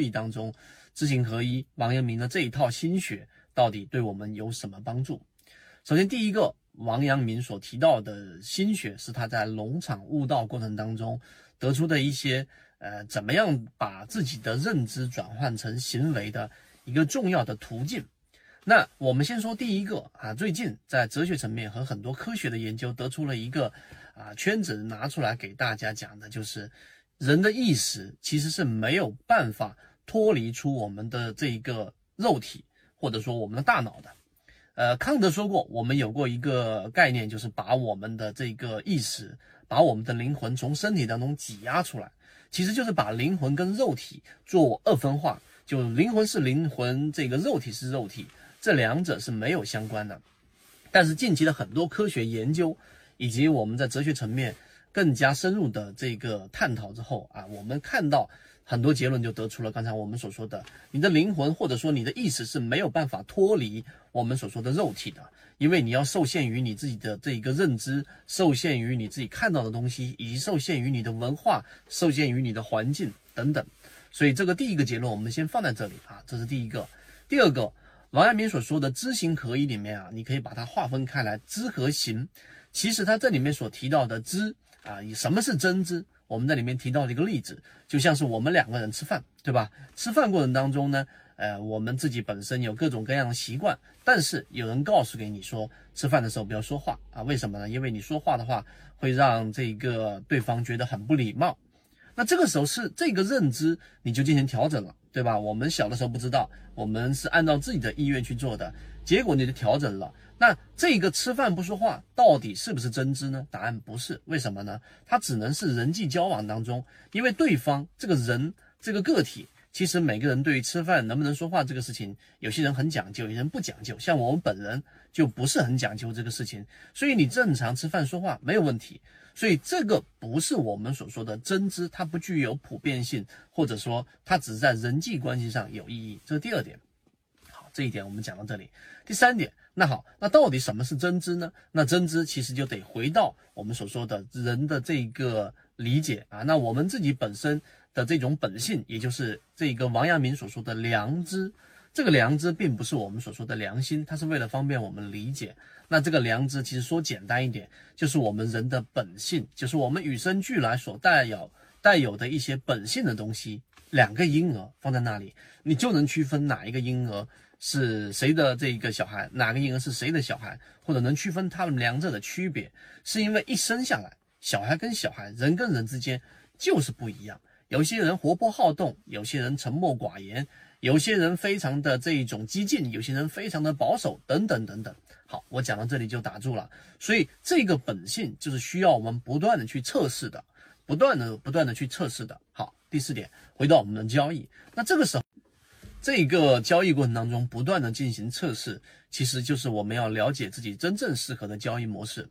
易当中，知行合一，王阳明的这一套心学到底对我们有什么帮助？首先，第一个，王阳明所提到的心学是他在农场悟道过程当中得出的一些，呃，怎么样把自己的认知转换成行为的一个重要的途径。那我们先说第一个啊，最近在哲学层面和很多科学的研究得出了一个啊圈子拿出来给大家讲的，就是人的意识其实是没有办法脱离出我们的这一个肉体或者说我们的大脑的。呃，康德说过，我们有过一个概念，就是把我们的这个意识，把我们的灵魂从身体当中挤压出来，其实就是把灵魂跟肉体做二分化，就灵魂是灵魂，这个肉体是肉体。这两者是没有相关的，但是近期的很多科学研究，以及我们在哲学层面更加深入的这个探讨之后啊，我们看到很多结论就得出了刚才我们所说的，你的灵魂或者说你的意识是没有办法脱离我们所说的肉体的，因为你要受限于你自己的这一个认知，受限于你自己看到的东西，以及受限于你的文化，受限于你的环境等等，所以这个第一个结论我们先放在这里啊，这是第一个，第二个。王阳明所说的知行合一里面啊，你可以把它划分开来，知和行。其实他这里面所提到的知啊，以什么是真知？我们在里面提到了一个例子，就像是我们两个人吃饭，对吧？吃饭过程当中呢，呃，我们自己本身有各种各样的习惯，但是有人告诉给你说，吃饭的时候不要说话啊，为什么呢？因为你说话的话会让这个对方觉得很不礼貌。那这个时候是这个认知，你就进行调整了。对吧？我们小的时候不知道，我们是按照自己的意愿去做的，结果你就调整了。那这个吃饭不说话，到底是不是真知呢？答案不是，为什么呢？它只能是人际交往当中，因为对方这个人这个个体，其实每个人对于吃饭能不能说话这个事情，有些人很讲究，有些人不讲究。像我们本人就不是很讲究这个事情，所以你正常吃饭说话没有问题。所以这个不是我们所说的真知，它不具有普遍性，或者说它只在人际关系上有意义。这是第二点。好，这一点我们讲到这里。第三点，那好，那到底什么是真知呢？那真知其实就得回到我们所说的人的这个理解啊。那我们自己本身的这种本性，也就是这个王阳明所说的良知。这个良知并不是我们所说的良心，它是为了方便我们理解。那这个良知其实说简单一点，就是我们人的本性，就是我们与生俱来所带有带有的一些本性的东西。两个婴儿放在那里，你就能区分哪一个婴儿是谁的这一个小孩，哪个婴儿是谁的小孩，或者能区分他们两者的区别，是因为一生下来，小孩跟小孩，人跟人之间就是不一样。有些人活泼好动，有些人沉默寡言。有些人非常的这一种激进，有些人非常的保守，等等等等。好，我讲到这里就打住了。所以这个本性就是需要我们不断的去测试的，不断的不断的去测试的。好，第四点，回到我们的交易，那这个时候，这个交易过程当中不断的进行测试，其实就是我们要了解自己真正适合的交易模式。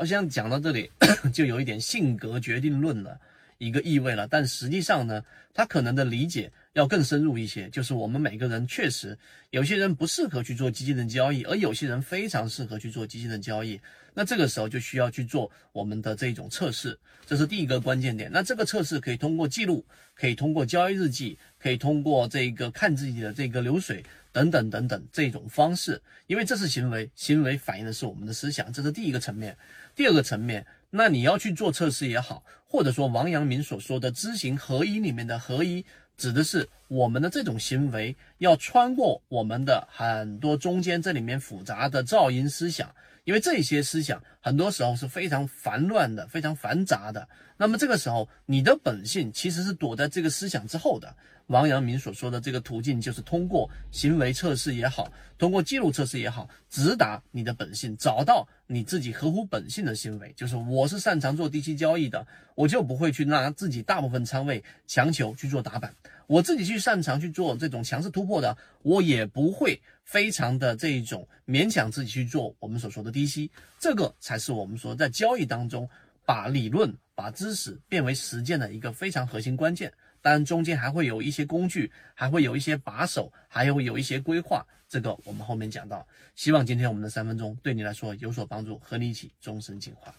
好像讲到这里，就有一点性格决定论了。一个意味了，但实际上呢，他可能的理解要更深入一些。就是我们每个人确实有些人不适合去做基金的交易，而有些人非常适合去做基金的交易。那这个时候就需要去做我们的这种测试，这是第一个关键点。那这个测试可以通过记录，可以通过交易日记，可以通过这个看自己的这个流水等等等等这种方式，因为这是行为，行为反映的是我们的思想，这是第一个层面。第二个层面。那你要去做测试也好，或者说王阳明所说的知行合一里面的合一，指的是我们的这种行为要穿过我们的很多中间这里面复杂的噪音思想，因为这些思想很多时候是非常繁乱的、非常繁杂的。那么这个时候，你的本性其实是躲在这个思想之后的。王阳明所说的这个途径，就是通过行为测试也好，通过记录测试也好，直达你的本性，找到你自己合乎本性的行为。就是我是擅长做低吸交易的，我就不会去拿自己大部分仓位强求去做打板；我自己去擅长去做这种强势突破的，我也不会非常的这一种勉强自己去做我们所说的低息。这个才是我们说在交易当中把理论、把知识变为实践的一个非常核心关键。当然，中间还会有一些工具，还会有一些把手，还有有一些规划。这个我们后面讲到。希望今天我们的三分钟对你来说有所帮助，和你一起终身进化。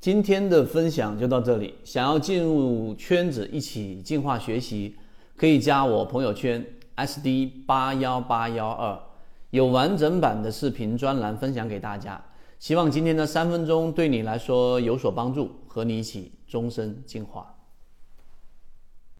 今天的分享就到这里。想要进入圈子一起进化学习，可以加我朋友圈 SD 八幺八幺二，有完整版的视频专栏分享给大家。希望今天的三分钟对你来说有所帮助，和你一起终身进化。